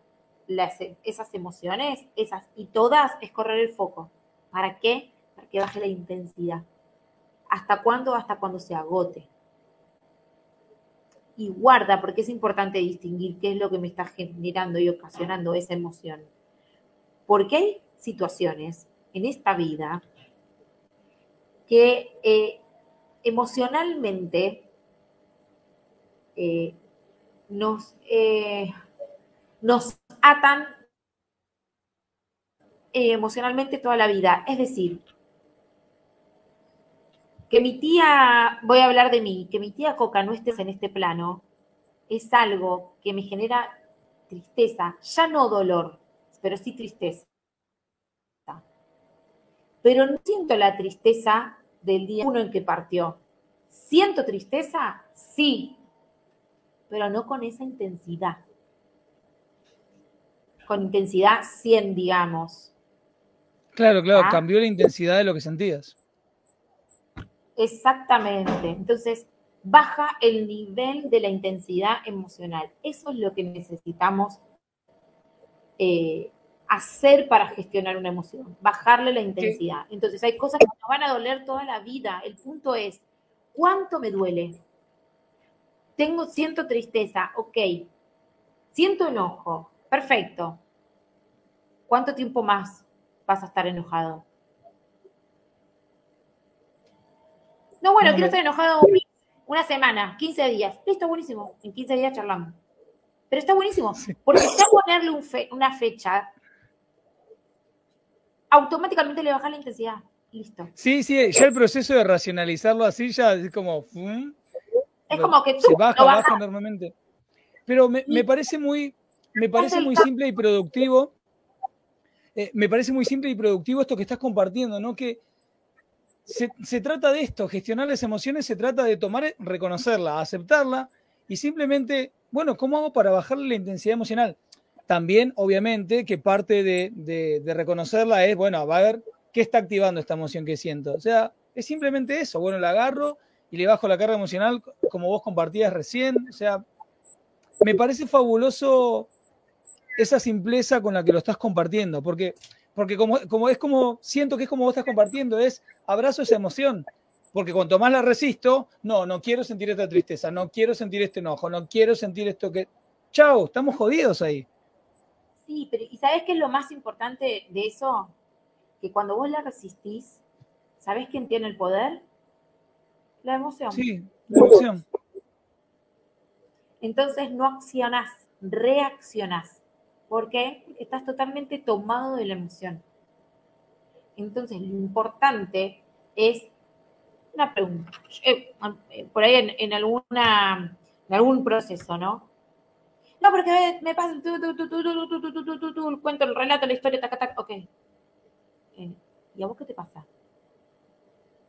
esas emociones, esas y todas, es correr el foco. ¿Para qué? Para que baje la intensidad. ¿Hasta cuándo? Hasta cuando se agote. Y guarda, porque es importante distinguir qué es lo que me está generando y ocasionando esa emoción. Porque hay situaciones en esta vida que eh, emocionalmente eh, nos, eh, nos atan emocionalmente toda la vida. Es decir, que mi tía, voy a hablar de mí, que mi tía Coca no esté en este plano, es algo que me genera tristeza, ya no dolor, pero sí tristeza. pero no siento la tristeza del día uno en que partió. ¿Siento tristeza? Sí, pero no con esa intensidad. Con intensidad 100, digamos. Claro, claro, ¿Ah? cambió la intensidad de lo que sentías. Exactamente. Entonces, baja el nivel de la intensidad emocional. Eso es lo que necesitamos eh, hacer para gestionar una emoción, bajarle la intensidad. Entonces, hay cosas que nos van a doler toda la vida. El punto es, ¿cuánto me duele? Tengo, siento tristeza, ok. Siento enojo, perfecto. ¿Cuánto tiempo más vas a estar enojado? No, bueno, quiero estar enojado una semana, 15 días. Listo, buenísimo. En 15 días charlamos. Pero está buenísimo. Porque ya ponerle una fecha, automáticamente le baja la intensidad. Listo. Sí, sí, ya el proceso de racionalizarlo así ya es como. Es como que tú se baja, baja normalmente. Pero me, parece muy, me parece muy simple y productivo. Eh, me parece muy simple y productivo esto que estás compartiendo, ¿no? Que se, trata de esto, gestionar las emociones se trata de tomar, reconocerla, aceptarla y simplemente, bueno, ¿cómo hago para bajarle la intensidad emocional? También, obviamente, que parte de, reconocerla es, bueno, a ver, ¿qué está activando esta emoción que siento? O sea, es simplemente eso, bueno, la agarro y le bajo la carga emocional como vos compartías recién, o sea, me parece fabuloso esa simpleza con la que lo estás compartiendo, porque porque como, como es como, siento que es como vos estás compartiendo, es abrazo esa emoción. Porque cuanto más la resisto, no, no quiero sentir esta tristeza, no quiero sentir este enojo, no quiero sentir esto que... Chao, estamos jodidos ahí. Sí, pero ¿y sabes qué es lo más importante de eso? Que cuando vos la resistís, ¿sabés quién tiene el poder? La emoción. Sí, la emoción. Entonces no accionás, reaccionás. ¿Por qué? Porque estás totalmente tomado de la emoción. Entonces, lo importante es una pregunta. por ahí en, alguna, en algún proceso, ¿no? No, porque me pasa el cuento, el relato, la historia, tac, tac, ok. ¿Y a vos qué te pasa?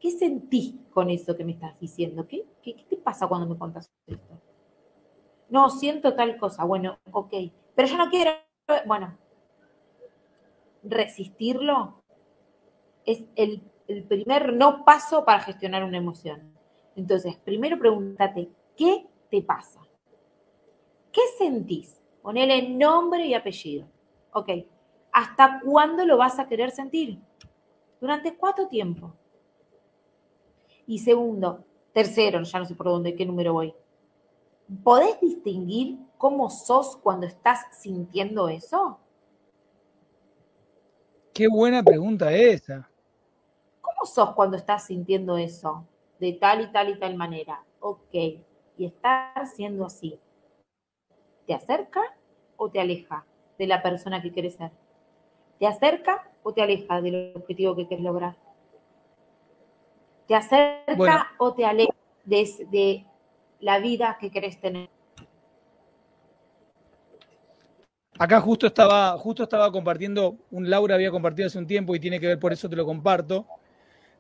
¿Qué sentís con eso que me estás diciendo? ¿Qué, qué, qué te pasa cuando me contas esto? No, siento tal cosa. Bueno, ok. Pero yo no quiero bueno, resistirlo es el, primer no paso para gestionar una emoción. Entonces, primero pregúntate, ¿qué te pasa? ¿Qué sentís? Ponele nombre y apellido. Ok. ¿Hasta cuándo lo vas a querer sentir? ¿Durante cuánto tiempo? Y segundo, tercero, ya no sé por dónde, qué número voy. ¿Podés distinguir cómo sos cuando estás sintiendo eso? Qué buena pregunta esa. ¿Cómo sos cuando estás sintiendo eso? De tal y tal y tal manera. Ok. Y estar siendo así. ¿Te acerca o te aleja de la persona que quieres ser? ¿Te acerca o te aleja del objetivo que quieres lograr? ¿Te acerca o te aleja de, de la vida que querés tener? Acá justo estaba, justo estaba compartiendo, un Laura había compartido hace un tiempo y tiene que ver, por eso te lo comparto.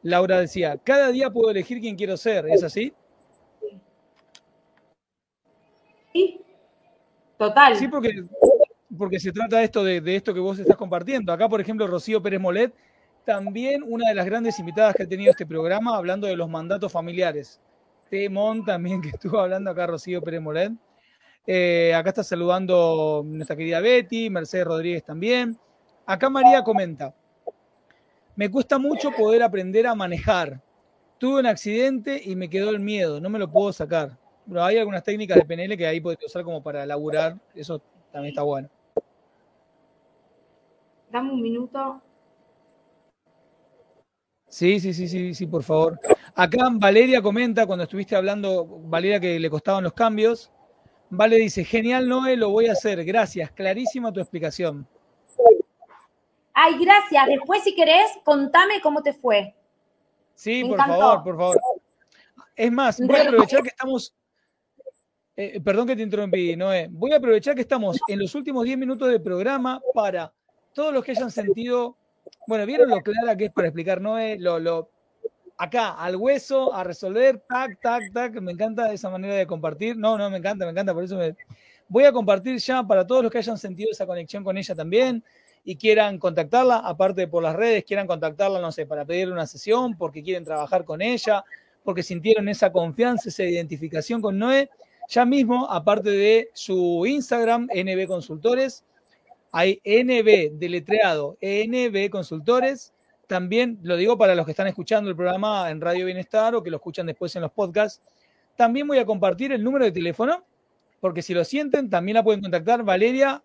Laura decía, cada día puedo elegir quién quiero ser, ¿es así? Sí, total. Sí, porque, porque se trata esto de, de esto que vos estás compartiendo. Acá, por ejemplo, Rocío Pérez Molet, también una de las grandes invitadas que ha tenido este programa, hablando de los mandatos familiares. Temón también, que estuvo hablando acá Rocío Pérez Molet. Eh, acá está saludando nuestra querida Betty, Mercedes Rodríguez también. Acá María comenta, me cuesta mucho poder aprender a manejar. Tuve un accidente y me quedó el miedo, no me lo puedo sacar. Pero hay algunas técnicas de PNL que ahí puedes usar como para laburar, eso también está bueno. Dame un minuto. Sí, sí, sí, sí, sí, por favor. Acá Valeria comenta, cuando estuviste hablando, Valeria, que le costaban los cambios, Vale dice, genial Noé, lo voy a hacer. Gracias, clarísima tu explicación. Ay, gracias. Después, si querés, contame cómo te fue. Sí, por favor, por favor. Es más, voy a aprovechar que estamos... Eh, perdón que te interrumpí, Noé. Voy a aprovechar que estamos en los últimos 10 minutos del programa para todos los que hayan sentido Bueno, ¿vieron lo clara que es para explicar Noé? Lo, lo, acá, al hueso, a resolver, tac, tac, tac. Me encanta esa manera de compartir. No, no, me encanta, me encanta. Por eso me... voy a compartir ya para todos los que hayan sentido esa conexión con ella también y quieran contactarla, aparte por las redes, quieran contactarla, no sé, para pedirle una sesión, porque quieren trabajar con ella, porque sintieron esa confianza, esa identificación con Noé, ya mismo, aparte de su Instagram, NB Consultores, hay NB deletreado, NB Consultores. También lo digo para los que están escuchando el programa en Radio Bienestar o que lo escuchan después en los podcasts. También voy a compartir el número de teléfono, porque si lo sienten, también la pueden contactar. Valeria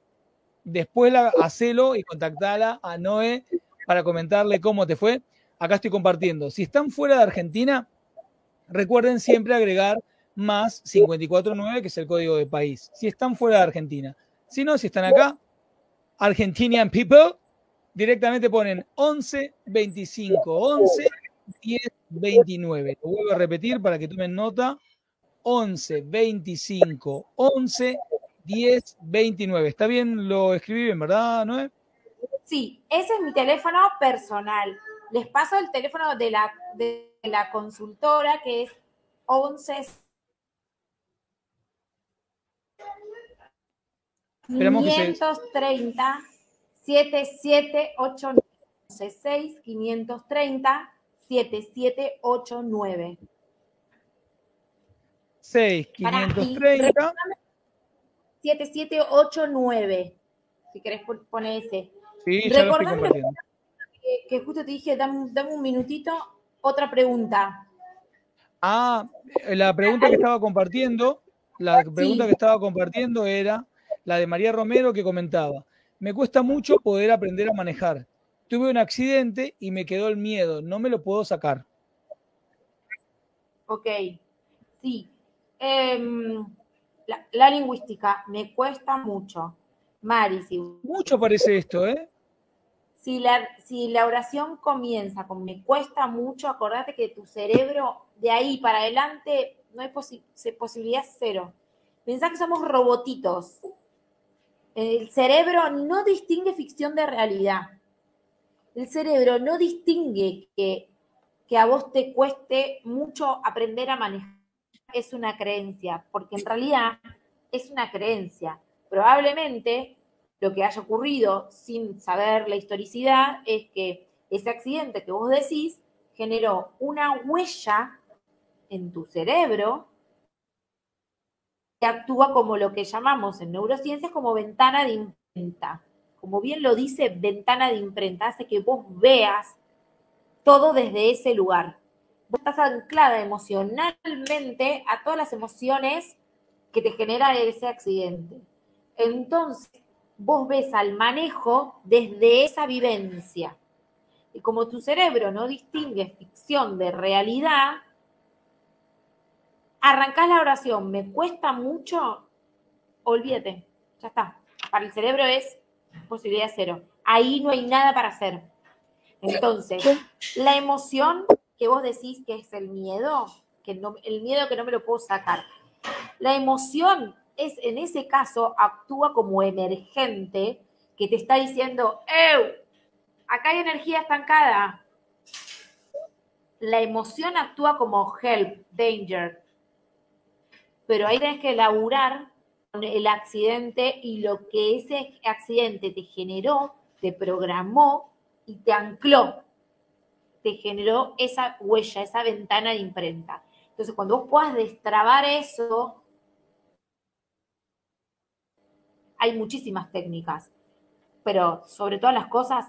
después la, hacelo y contactala a Noé para comentarle cómo te fue. Acá estoy compartiendo. Si están fuera de Argentina, recuerden siempre agregar más 549, que es el código de país. Si están fuera de Argentina. Si no, si están acá, Argentinian People, directamente ponen 11 25 11 10 29. Lo vuelvo a repetir para que tomen nota. 11 25 11 1029. ¿Está bien? Lo escribí bien, ¿verdad, Noé? Sí, ese es mi teléfono personal. Les paso el teléfono de la, de la consultora que es 11 530 7789 6 530 7789 6 530 7789. Si querés poner ese. Sí, lo que, que, justo te dije, dame, un minutito. Otra pregunta. Ah, la pregunta que estaba compartiendo, la pregunta que estaba compartiendo era la de María Romero que comentaba. Me cuesta mucho poder aprender a manejar. Tuve un accidente y me quedó el miedo. No me lo puedo sacar. Ok. Sí. Eh, la, lingüística me cuesta mucho. Mari, si, mucho parece esto, ¿eh? Si la, si la oración comienza con me cuesta mucho, acordate que tu cerebro de ahí para adelante no hay posibilidad cero. Pensá que somos robotitos. El cerebro no distingue ficción de realidad. El cerebro no distingue que, que a vos te cueste mucho aprender a manejar es una creencia, porque en realidad es una creencia. Probablemente lo que haya ocurrido sin saber la historicidad es que ese accidente que vos decís generó una huella en tu cerebro que actúa como lo que llamamos en neurociencias como ventana de imprenta. Como bien lo dice, ventana de imprenta hace que vos veas todo desde ese lugar vos estás anclada emocionalmente a todas las emociones que te genera ese accidente. Entonces, vos ves al manejo desde esa vivencia. Y como tu cerebro no distingue ficción de realidad, arrancás la oración, me cuesta mucho, olvídate, ya está. Para el cerebro es posibilidad cero. Ahí no hay nada para hacer. Entonces, la emoción que vos decís que es el miedo, que no, el miedo que no me lo puedo sacar. La emoción es, en ese caso, actúa como emergente que te está diciendo, ¡Ew! Acá hay energía estancada. La emoción actúa como help, danger. Pero ahí tenés que laburar con el accidente y lo que ese accidente te generó, te programó y te ancló te generó esa huella, esa ventana de imprenta. Entonces, cuando vos puedas destrabar eso, hay muchísimas técnicas, pero sobre todas las cosas,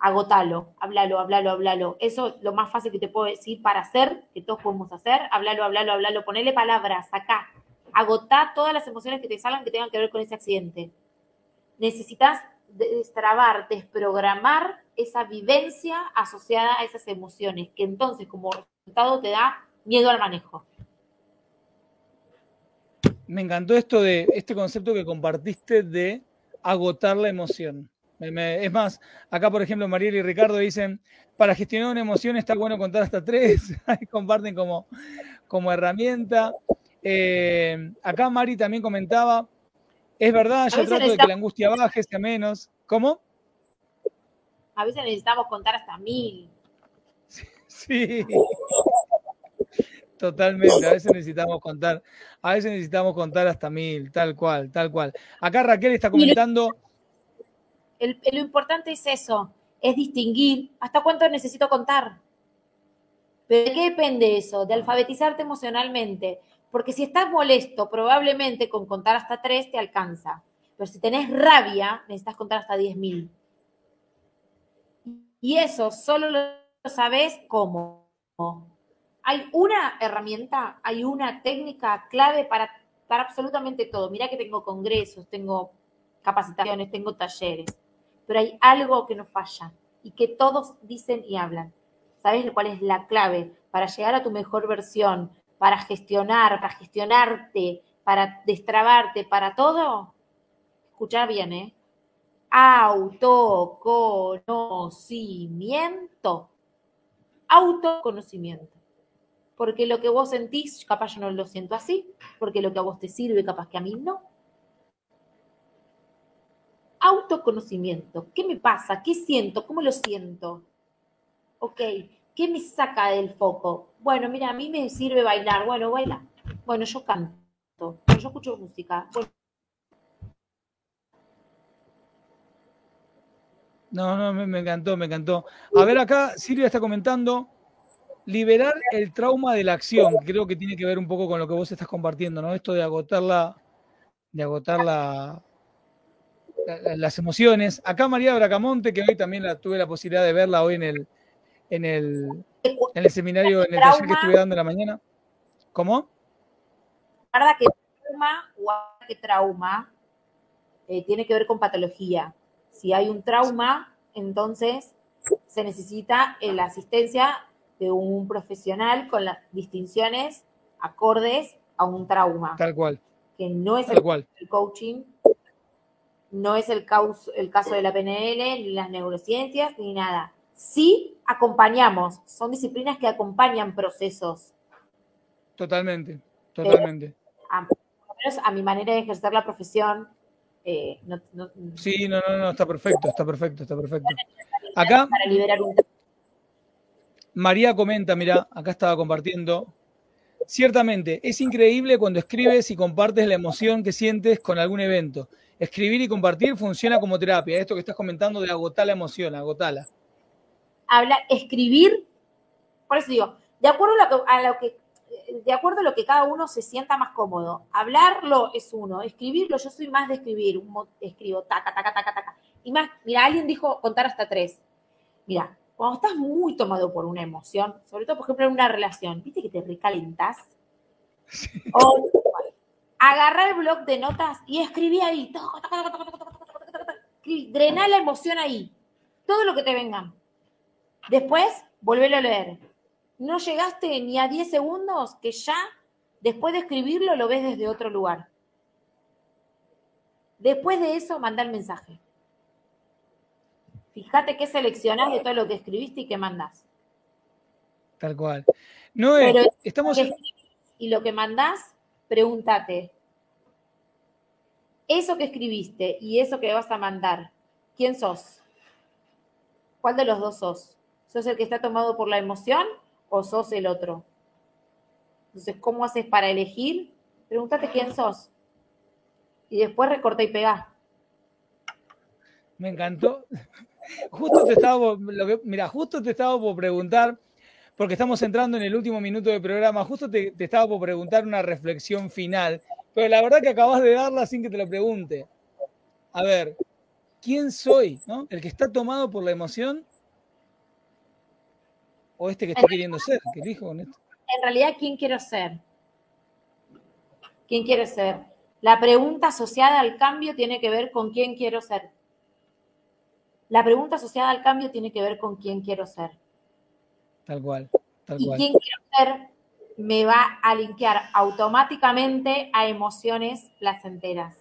agotalo, háblalo, háblalo, háblalo. Eso es lo más fácil que te puedo decir para hacer, que todos podemos hacer, háblalo, háblalo, háblalo, ponele palabras acá, agotá todas las emociones que te salgan que tengan que ver con ese accidente. Necesitas destrabar, desprogramar esa vivencia asociada a esas emociones, que entonces como resultado te da miedo al manejo. Me encantó esto de este concepto que compartiste de agotar la emoción. Es más, acá por ejemplo Mariel y Ricardo dicen, para gestionar una emoción está bueno contar hasta tres, comparten como, como herramienta. Eh, acá Mari también comentaba, es verdad, yo trato de que la angustia baje, sea menos. ¿Cómo? A veces necesitamos contar hasta mil. Sí. Totalmente, a veces necesitamos contar, a veces necesitamos contar hasta mil, tal cual, tal cual. Acá Raquel está comentando. Lo importante es eso, es distinguir hasta cuánto necesito contar. ¿Pero de qué depende eso? De alfabetizarte emocionalmente. Porque si estás molesto, probablemente con contar hasta tres te alcanza. Pero si tenés rabia, necesitas contar hasta diez mil. Y eso solo lo sabes cómo. Hay una herramienta, hay una técnica clave para, para absolutamente todo. Mira que tengo congresos, tengo capacitaciones, tengo talleres, pero hay algo que no falla y que todos dicen y hablan. ¿Sabes cuál es la clave para llegar a tu mejor versión, para gestionar, para gestionarte, para destrabarte, para todo? Escuchar bien, ¿eh? Autoconocimiento. Autoconocimiento. Porque lo que vos sentís, capaz yo no lo siento así, porque lo que a vos te sirve, capaz que a mí no. Autoconocimiento. ¿Qué me pasa? ¿Qué siento? ¿Cómo lo siento? ok, ¿qué me saca del foco? Bueno, mira, a mí me sirve bailar, bueno, baila. Bueno, yo canto, bueno, yo escucho música. No, no, me, encantó, me encantó. A ver, acá Silvia está comentando, liberar el trauma de la acción, creo que tiene que ver un poco con lo que vos estás compartiendo, ¿no? Esto de agotar de agotar la, las emociones. Acá María Bracamonte, que hoy también la, tuve la posibilidad de verla hoy en el, en el, en el seminario, en el taller que estuve dando en la mañana. ¿Cómo? Guarda que trauma, guarda que trauma eh, tiene que ver con patología. Si hay un trauma, entonces se necesita la asistencia de un profesional con las distinciones acordes a un trauma. Tal cual. Que no es el, el, coaching, no es el, el caso de la PNL, ni las neurociencias, ni nada. Sí acompañamos, son disciplinas que acompañan procesos. Totalmente, totalmente. a, a mi manera de ejercer la profesión. Eh, sí, no, no, no, está perfecto, está perfecto, está perfecto. Acá, María comenta, mira, acá estaba compartiendo. Ciertamente, es increíble cuando escribes y compartes la emoción que sientes con algún evento. Escribir y compartir funciona como terapia. Esto que estás comentando de agotar la emoción, agotarla hablar, escribir, por eso digo, de acuerdo a lo, que, de acuerdo a lo que cada uno se sienta más cómodo. Hablarlo es uno, escribirlo, yo soy más de escribir, escribo taca, taca, taca, taca. Y más, mira, alguien dijo contar hasta tres. Mira, cuando estás muy tomado por una emoción, sobre todo, por ejemplo, en una relación, ¿viste que te recalentas? O agarrar el blog de notas y escribí ahí. Drenar la emoción ahí. Todo lo que te venga. Después, volver a leer. No llegaste ni a 10 segundos que ya, después de escribirlo, lo ves desde otro lugar. Después de eso, manda el mensaje. Fíjate qué seleccionás de todo lo que escribiste y qué mandás. Tal cual. No es, estamos... y lo que mandás, pregúntate, eso que escribiste y eso que vas a mandar, ¿quién sos? ¿Cuál de los dos sos? ¿Sos el que está tomado por la emoción o sos el otro? Entonces, ¿cómo haces para elegir? Pregúntate quién sos. Y después recorta y pegá. Me encantó. Justo te estaba, mira, justo te estaba por preguntar, porque estamos entrando en el último minuto del programa, justo te, te estaba por preguntar una reflexión final, pero la verdad que acabas de darla sin que te lo pregunte. A ver, ¿quién soy? ¿no? ¿El que está tomado por la emoción o este que está queriendo ser, que dijo En realidad, ¿quién quiero ser? ¿Quién quiere ser? La pregunta asociada al cambio tiene que ver con quién quiero ser. La pregunta asociada al cambio tiene que ver con quién quiero ser. Tal cual. y quién quiero ser me va a linkear automáticamente a emociones placenteras.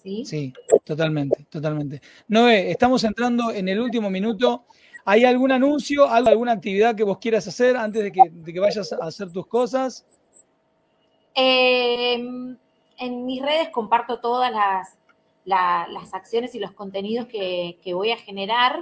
¿Sí? Sí, totalmente, totalmente. Noé, estamos entrando en el último minuto. ¿Hay algún anuncio, alguna actividad que vos quieras hacer antes de que, vayas a hacer tus cosas? Em, en mis redes comparto todas las, las acciones y los contenidos que, voy a generar.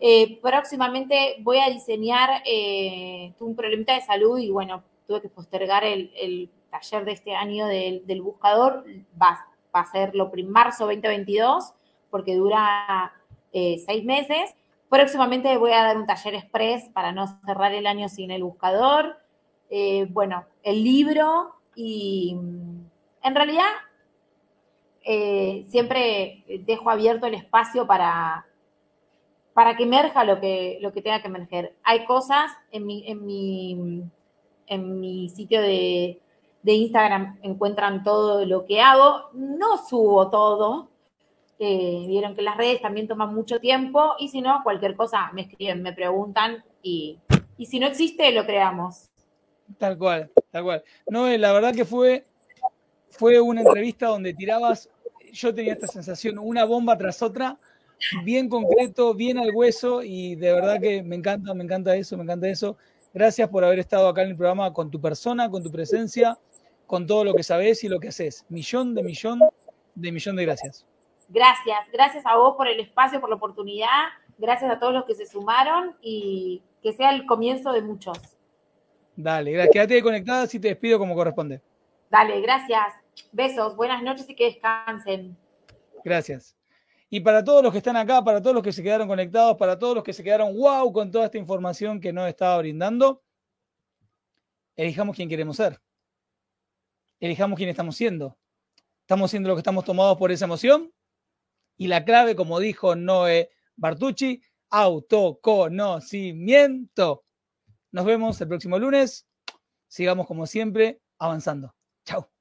Eh, próximamente voy a diseñar, eh, un problemita de salud y bueno, tuve que postergar el, taller de este año del, buscador, va, a ser lo marzo 2022, porque dura eh, seis meses. Próximamente voy a dar un taller express para no cerrar el año sin el buscador. bueno, el libro y en realidad eh, siempre dejo abierto el espacio para, para que emerja lo que, lo que tenga que emerger. Hay cosas en mi, en mi, en mi sitio de, Instagram, encuentran todo lo que hago. No subo todo. Eh, vieron que las redes también toman mucho tiempo y si no, cualquier cosa me escriben, me preguntan y, y si no existe, lo creamos. Tal cual, tal cual. No, la verdad que fue, fue una entrevista donde tirabas yo tenía esta sensación, una bomba tras otra, bien concreto, bien al hueso y de verdad que me encanta, me encanta eso, me encanta eso. Gracias por haber estado acá en el programa con tu persona, con tu presencia, con todo lo que sabes y lo que haces. Millón de millón de millón de gracias. Gracias, gracias a vos por el espacio, por la oportunidad, gracias a todos los que se sumaron y que sea el comienzo de muchos. Dale, gracias. Quédate conectada si te despido como corresponde. Dale, gracias. Besos, buenas noches y que descansen. Gracias. Y para todos los que están acá, para todos los que se quedaron conectados, para todos los que se quedaron wow con toda esta información que nos estaba brindando, elijamos quién queremos ser. Elijamos quién estamos siendo. Estamos siendo lo que estamos tomados por esa emoción. Y la clave, como dijo Noé Bartucci, autoconocimiento. Nos vemos el próximo lunes. Sigamos como siempre avanzando. Chao.